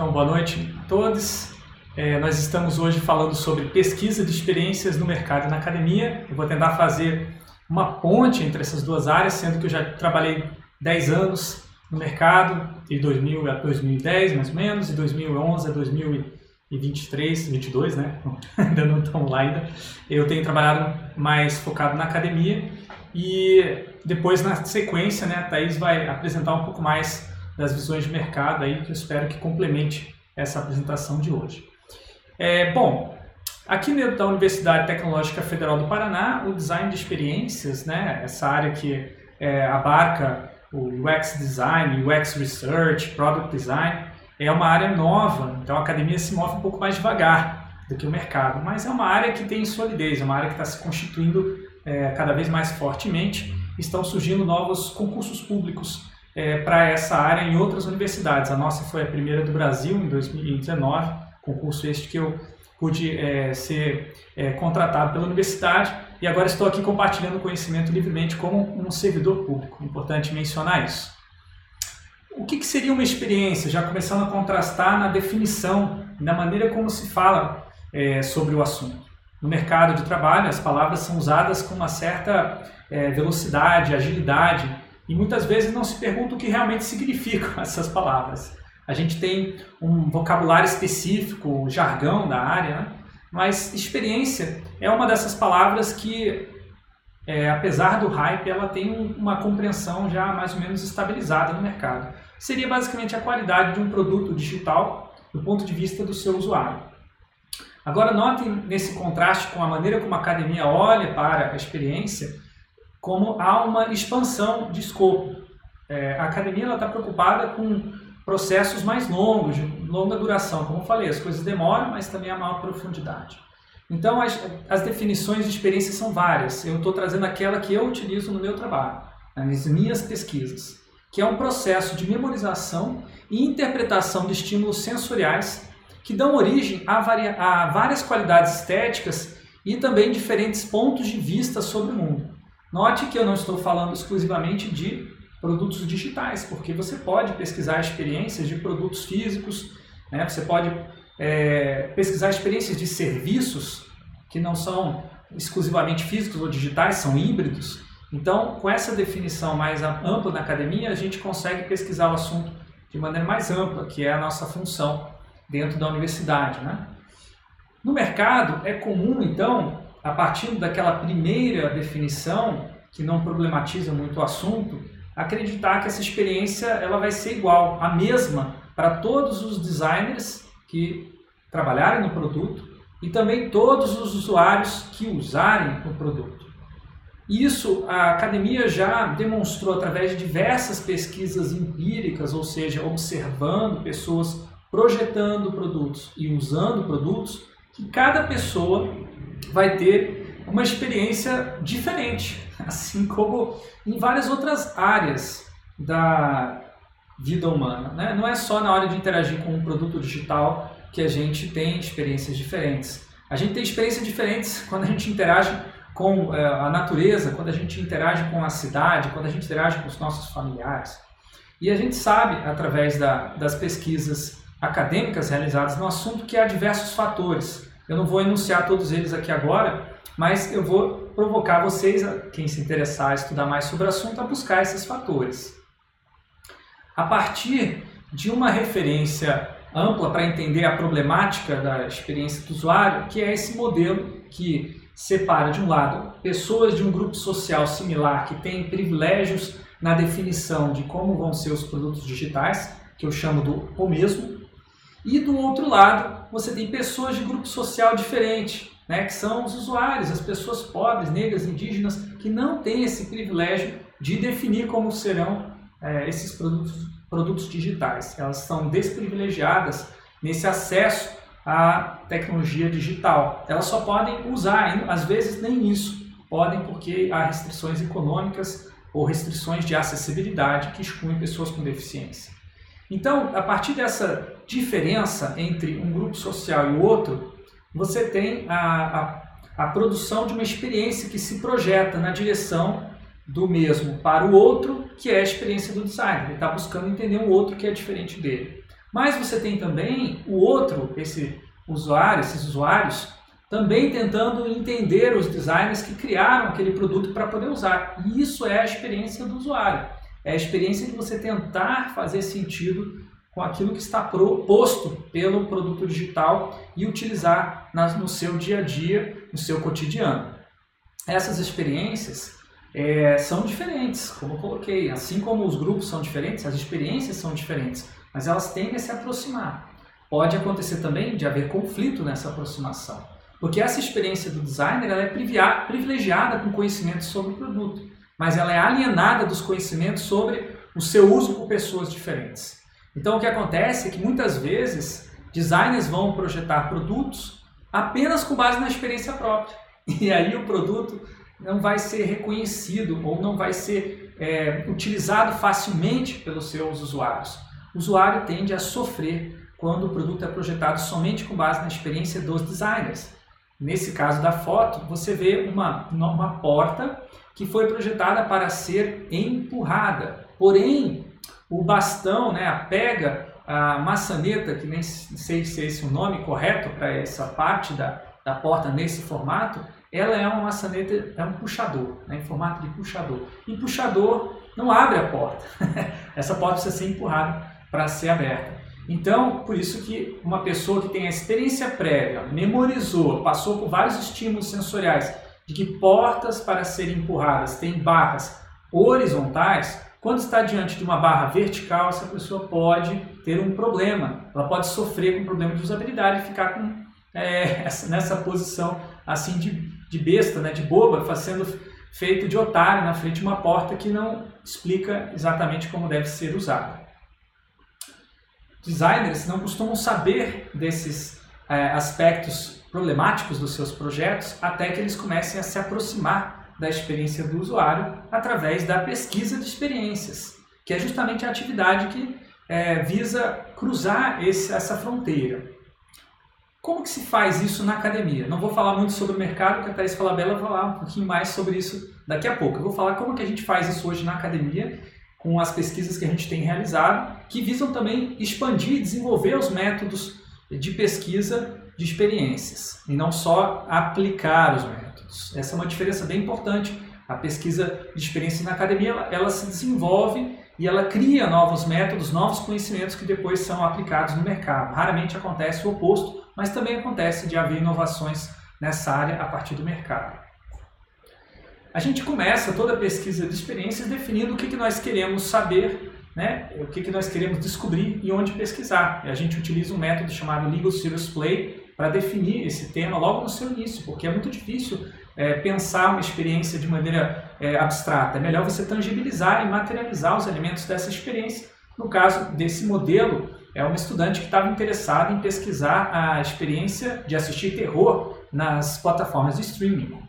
Então, boa noite a todos. É, nós estamos hoje falando sobre pesquisa de experiências no mercado e na academia. Eu vou tentar fazer uma ponte entre essas duas áreas, sendo que eu já trabalhei 10 anos no mercado, de 2000 a 2010 mais ou menos, de 2011 a 2023, 22, né? ainda não estamos lá ainda. Eu tenho trabalhado mais focado na academia e depois na sequência, né, a Thaís vai apresentar um pouco mais das visões de mercado aí, que eu espero que complemente essa apresentação de hoje. É, bom, aqui dentro da Universidade Tecnológica Federal do Paraná, o design de experiências, né, essa área que é, abarca o UX Design, UX Research, Product Design, é uma área nova, então a academia se move um pouco mais devagar do que o mercado, mas é uma área que tem solidez, é uma área que está se constituindo é, cada vez mais fortemente, estão surgindo novos concursos públicos é, para essa área em outras universidades. A nossa foi a primeira do Brasil em 2019, concurso este que eu pude é, ser é, contratado pela universidade e agora estou aqui compartilhando conhecimento livremente como um servidor público. Importante mencionar isso. O que, que seria uma experiência? Já começando a contrastar na definição, na maneira como se fala é, sobre o assunto. No mercado de trabalho, as palavras são usadas com uma certa é, velocidade, agilidade, e muitas vezes não se pergunta o que realmente significam essas palavras. A gente tem um vocabulário específico, jargão da área, né? mas experiência é uma dessas palavras que, é, apesar do hype, ela tem uma compreensão já mais ou menos estabilizada no mercado. Seria basicamente a qualidade de um produto digital do ponto de vista do seu usuário. Agora, notem nesse contraste com a maneira como a academia olha para a experiência, como há uma expansão de escopo. É, a academia está preocupada com processos mais longos, de longa duração. Como eu falei, as coisas demoram, mas também há maior profundidade. Então, as, as definições de experiência são várias. Eu estou trazendo aquela que eu utilizo no meu trabalho, nas minhas pesquisas, que é um processo de memorização e interpretação de estímulos sensoriais que dão origem a, varia, a várias qualidades estéticas e também diferentes pontos de vista sobre o mundo. Note que eu não estou falando exclusivamente de produtos digitais, porque você pode pesquisar experiências de produtos físicos, né? você pode é, pesquisar experiências de serviços que não são exclusivamente físicos ou digitais, são híbridos. Então, com essa definição mais ampla na academia, a gente consegue pesquisar o assunto de maneira mais ampla, que é a nossa função dentro da universidade. Né? No mercado, é comum, então, a partir daquela primeira definição, que não problematiza muito o assunto, acreditar que essa experiência ela vai ser igual, a mesma para todos os designers que trabalharem no produto e também todos os usuários que usarem o produto. Isso a academia já demonstrou através de diversas pesquisas empíricas, ou seja, observando pessoas projetando produtos e usando produtos, que cada pessoa vai ter uma experiência diferente, assim como em várias outras áreas da vida humana. Né? Não é só na hora de interagir com um produto digital que a gente tem experiências diferentes. A gente tem experiências diferentes quando a gente interage com é, a natureza, quando a gente interage com a cidade, quando a gente interage com os nossos familiares. E a gente sabe, através da, das pesquisas acadêmicas realizadas no assunto, que há diversos fatores eu não vou enunciar todos eles aqui agora, mas eu vou provocar vocês, quem se interessar a estudar mais sobre o assunto, a buscar esses fatores. A partir de uma referência ampla para entender a problemática da experiência do usuário, que é esse modelo que separa, de um lado, pessoas de um grupo social similar que têm privilégios na definição de como vão ser os produtos digitais, que eu chamo do o mesmo, e do outro lado, você tem pessoas de grupo social diferente, né, que são os usuários, as pessoas pobres, negras, indígenas, que não têm esse privilégio de definir como serão é, esses produtos, produtos digitais. Elas são desprivilegiadas nesse acesso à tecnologia digital. Elas só podem usar, às vezes nem isso podem, porque há restrições econômicas ou restrições de acessibilidade que excluem pessoas com deficiência. Então, a partir dessa diferença entre um grupo social e o outro, você tem a, a, a produção de uma experiência que se projeta na direção do mesmo para o outro, que é a experiência do designer. Ele está buscando entender o outro que é diferente dele. Mas você tem também o outro, esse usuário, esses usuários, também tentando entender os designers que criaram aquele produto para poder usar. E isso é a experiência do usuário. É a experiência de você tentar fazer sentido com aquilo que está proposto pelo produto digital e utilizar no seu dia a dia, no seu cotidiano. Essas experiências é, são diferentes, como eu coloquei. Assim como os grupos são diferentes, as experiências são diferentes, mas elas tendem a se aproximar. Pode acontecer também de haver conflito nessa aproximação, porque essa experiência do designer ela é privilegiada com conhecimento sobre o produto, mas ela é alienada dos conhecimentos sobre o seu uso por pessoas diferentes. Então o que acontece é que muitas vezes designers vão projetar produtos apenas com base na experiência própria. E aí o produto não vai ser reconhecido ou não vai ser é, utilizado facilmente pelos seus usuários. O usuário tende a sofrer quando o produto é projetado somente com base na experiência dos designers. Nesse caso da foto, você vê uma, uma porta que foi projetada para ser empurrada. Porém, o bastão, né, a pega, a maçaneta, que nem sei se é esse o nome correto para essa parte da, da porta nesse formato, ela é uma maçaneta, é um puxador, né, em formato de puxador. E puxador não abre a porta. Essa porta precisa ser empurrada para ser aberta. Então, por isso que uma pessoa que tem a experiência prévia, memorizou, passou por vários estímulos sensoriais de que portas para serem empurradas têm barras horizontais, quando está diante de uma barra vertical, essa pessoa pode ter um problema. Ela pode sofrer com um problema de usabilidade e ficar com, é, nessa posição assim de de besta, né, de boba, sendo feito de otário na frente de uma porta que não explica exatamente como deve ser usada. Designers não costumam saber desses é, aspectos problemáticos dos seus projetos até que eles comecem a se aproximar da experiência do usuário através da pesquisa de experiências, que é justamente a atividade que é, visa cruzar esse, essa fronteira. Como que se faz isso na academia? Não vou falar muito sobre o mercado, porque a Thais Falabella vai falar um pouquinho mais sobre isso daqui a pouco. Eu vou falar como que a gente faz isso hoje na academia, com as pesquisas que a gente tem realizado, que visam também expandir e desenvolver os métodos de pesquisa de experiências, e não só aplicar os métodos. Essa é uma diferença bem importante. A pesquisa de experiência na academia, ela, ela se desenvolve e ela cria novos métodos, novos conhecimentos que depois são aplicados no mercado. Raramente acontece o oposto, mas também acontece de haver inovações nessa área a partir do mercado. A gente começa toda a pesquisa de experiências definindo o que, que nós queremos saber, né? o que, que nós queremos descobrir e onde pesquisar. E a gente utiliza um método chamado Legal Serious Play para definir esse tema logo no seu início, porque é muito difícil é, pensar uma experiência de maneira é, abstrata. É melhor você tangibilizar e materializar os elementos dessa experiência. No caso desse modelo, é uma estudante que estava interessada em pesquisar a experiência de assistir terror nas plataformas de streaming.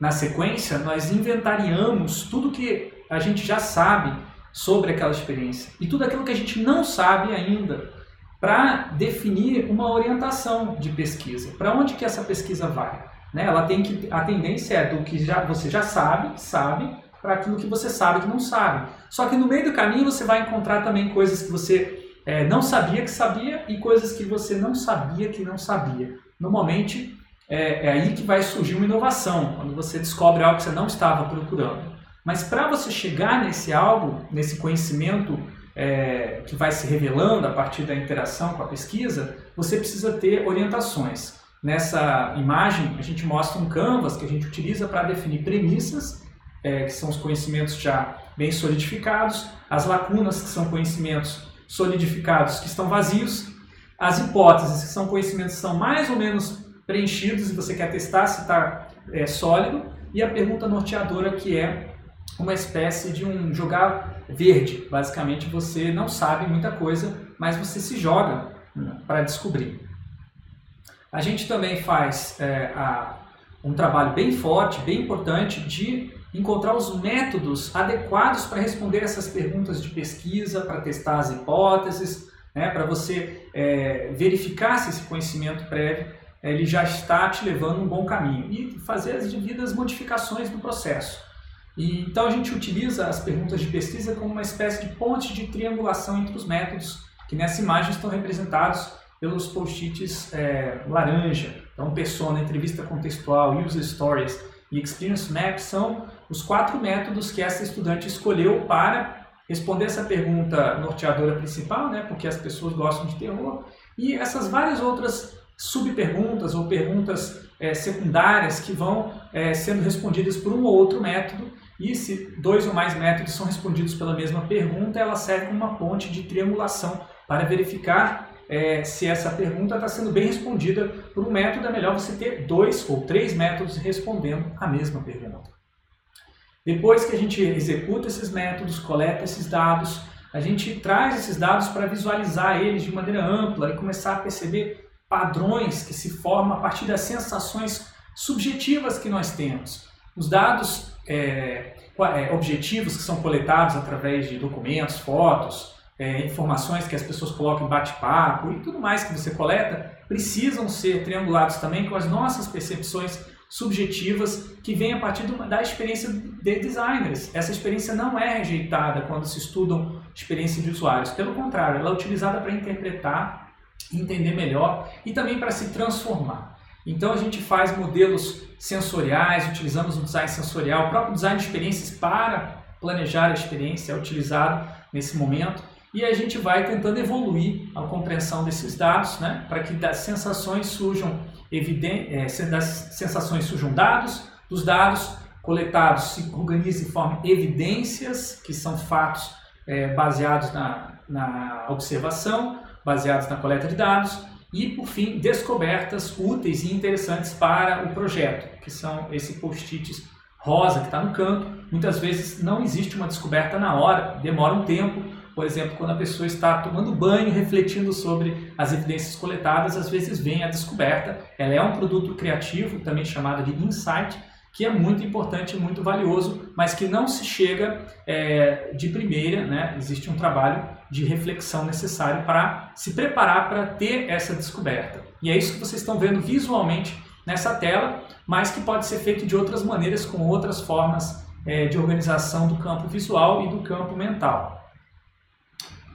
Na sequência, nós inventariamos tudo que a gente já sabe sobre aquela experiência e tudo aquilo que a gente não sabe ainda para definir uma orientação de pesquisa. Para onde que essa pesquisa vai? Né? Ela tem que a tendência é do que já, você já sabe, sabe, para aquilo que você sabe que não sabe. Só que no meio do caminho você vai encontrar também coisas que você é, não sabia que sabia e coisas que você não sabia que não sabia. Normalmente é, é aí que vai surgir uma inovação, quando você descobre algo que você não estava procurando. Mas para você chegar nesse algo, nesse conhecimento é, que vai se revelando a partir da interação com a pesquisa, você precisa ter orientações. Nessa imagem, a gente mostra um canvas que a gente utiliza para definir premissas, é, que são os conhecimentos já bem solidificados, as lacunas, que são conhecimentos solidificados que estão vazios, as hipóteses, que são conhecimentos que são mais ou menos preenchidos e você quer testar se está é, sólido, e a pergunta norteadora, que é uma espécie de um jogar verde. Basicamente, você não sabe muita coisa, mas você se joga para descobrir. A gente também faz é, a, um trabalho bem forte, bem importante de encontrar os métodos adequados para responder essas perguntas de pesquisa, para testar as hipóteses, né, para você é, verificar se esse conhecimento prévio é, ele já está te levando um bom caminho e fazer as devidas modificações no processo. Então a gente utiliza as perguntas de pesquisa como uma espécie de ponte de triangulação entre os métodos que nessa imagem estão representados pelos post-its é, laranja. Então, persona, entrevista contextual, user stories e experience map são os quatro métodos que essa estudante escolheu para responder essa pergunta norteadora principal, né, porque as pessoas gostam de terror, e essas várias outras subperguntas ou perguntas é, secundárias que vão é, sendo respondidas por um ou outro método, e se dois ou mais métodos são respondidos pela mesma pergunta, ela serve como uma ponte de triangulação para verificar é, se essa pergunta está sendo bem respondida por um método, é melhor você ter dois ou três métodos respondendo a mesma pergunta. Depois que a gente executa esses métodos, coleta esses dados, a gente traz esses dados para visualizar eles de maneira ampla e começar a perceber padrões que se formam a partir das sensações subjetivas que nós temos. Os dados é, é objetivos que são coletados através de documentos, fotos, é, informações que as pessoas colocam em bate-papo e tudo mais que você coleta, precisam ser triangulados também com as nossas percepções subjetivas que vêm a partir da experiência de designers. Essa experiência não é rejeitada quando se estudam experiência de usuários. Pelo contrário, ela é utilizada para interpretar, entender melhor e também para se transformar. Então a gente faz modelos sensoriais, utilizamos o design sensorial, o próprio design de experiências para planejar a experiência é utilizado nesse momento. E a gente vai tentando evoluir a compreensão desses dados, né, para que das sensações surjam é, das sensações surjam dados, dos dados coletados se organizam e formam evidências, que são fatos é, baseados na, na observação, baseados na coleta de dados, e, por fim, descobertas úteis e interessantes para o projeto, que são esse post-its rosa que está no canto. Muitas vezes não existe uma descoberta na hora, demora um tempo, por exemplo, quando a pessoa está tomando banho, refletindo sobre as evidências coletadas, às vezes vem a descoberta. Ela é um produto criativo, também chamado de insight, que é muito importante muito valioso, mas que não se chega é, de primeira, né? existe um trabalho de reflexão necessário para se preparar para ter essa descoberta. E é isso que vocês estão vendo visualmente nessa tela, mas que pode ser feito de outras maneiras, com outras formas é, de organização do campo visual e do campo mental.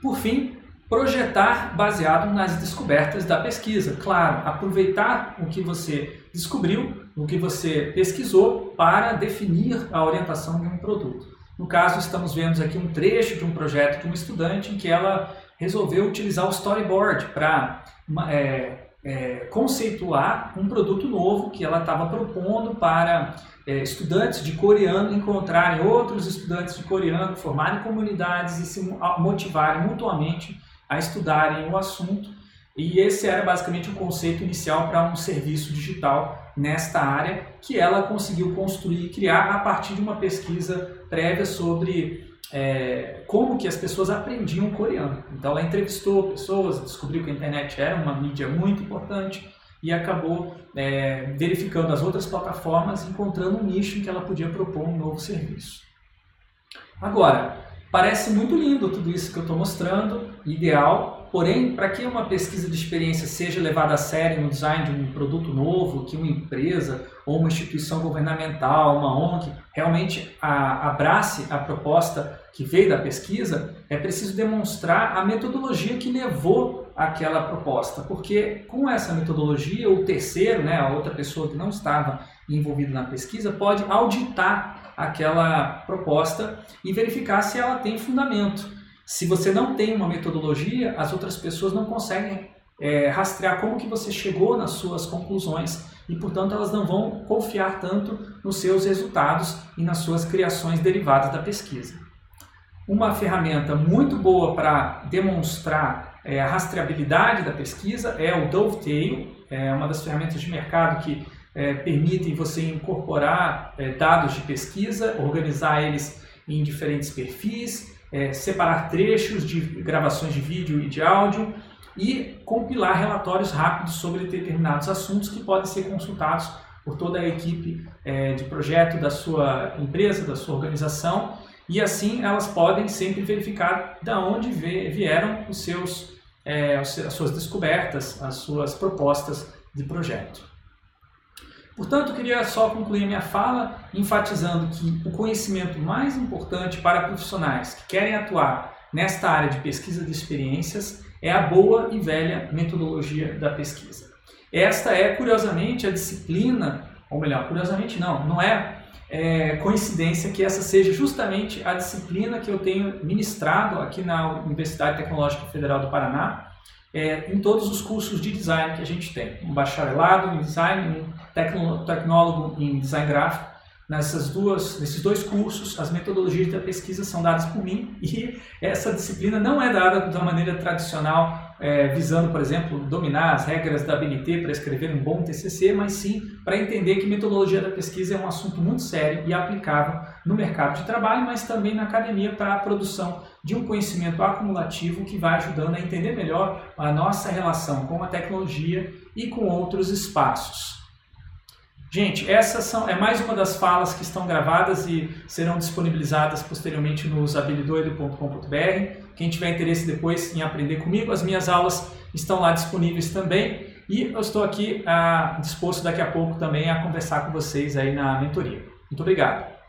Por fim, projetar baseado nas descobertas da pesquisa. Claro, aproveitar o que você descobriu, o que você pesquisou para definir a orientação de um produto. No caso, estamos vendo aqui um trecho de um projeto de uma estudante em que ela resolveu utilizar o storyboard para é, é, conceituar um produto novo que ela estava propondo para é, estudantes de coreano encontrarem outros estudantes de coreano, formarem comunidades e se motivarem mutuamente a estudarem o assunto. E esse era basicamente o conceito inicial para um serviço digital nesta área que ela conseguiu construir e criar a partir de uma pesquisa prévia sobre é, como que as pessoas aprendiam coreano. Então ela entrevistou pessoas, descobriu que a internet era uma mídia muito importante e acabou é, verificando as outras plataformas, encontrando um nicho em que ela podia propor um novo serviço. Agora, parece muito lindo tudo isso que eu estou mostrando, ideal, Porém, para que uma pesquisa de experiência seja levada a sério no design de um produto novo, que uma empresa ou uma instituição governamental, uma ONG, realmente a, abrace a proposta que veio da pesquisa, é preciso demonstrar a metodologia que levou àquela proposta, porque com essa metodologia, o terceiro, né, a outra pessoa que não estava envolvida na pesquisa, pode auditar aquela proposta e verificar se ela tem fundamento. Se você não tem uma metodologia, as outras pessoas não conseguem é, rastrear como que você chegou nas suas conclusões e, portanto, elas não vão confiar tanto nos seus resultados e nas suas criações derivadas da pesquisa. Uma ferramenta muito boa para demonstrar é, a rastreabilidade da pesquisa é o Dovetail, é uma das ferramentas de mercado que é, permitem você incorporar é, dados de pesquisa, organizar eles em diferentes perfis é, separar trechos de gravações de vídeo e de áudio e compilar relatórios rápidos sobre determinados assuntos que podem ser consultados por toda a equipe é, de projeto da sua empresa, da sua organização, e assim elas podem sempre verificar de onde vieram os seus, é, as suas descobertas, as suas propostas de projeto. Portanto, queria só concluir minha fala enfatizando que o conhecimento mais importante para profissionais que querem atuar nesta área de pesquisa de experiências é a boa e velha metodologia da pesquisa. Esta é, curiosamente, a disciplina, ou melhor, curiosamente não, não é, é coincidência que essa seja justamente a disciplina que eu tenho ministrado aqui na Universidade Tecnológica Federal do Paraná, é, em todos os cursos de design que a gente tem. Um bacharelado em design, um tecnólogo em design gráfico Nessas duas, nesses dois cursos, as metodologias da pesquisa são dadas por mim e essa disciplina não é dada da maneira tradicional, é, visando, por exemplo, dominar as regras da BNT para escrever um bom TCC, mas sim para entender que metodologia da pesquisa é um assunto muito sério e aplicável no mercado de trabalho, mas também na academia para a produção de um conhecimento acumulativo que vai ajudando a entender melhor a nossa relação com a tecnologia e com outros espaços. Gente, essa são, é mais uma das falas que estão gravadas e serão disponibilizadas posteriormente no usabilidoido.com.br. Quem tiver interesse depois em aprender comigo, as minhas aulas estão lá disponíveis também. E eu estou aqui ah, disposto daqui a pouco também a conversar com vocês aí na mentoria. Muito obrigado.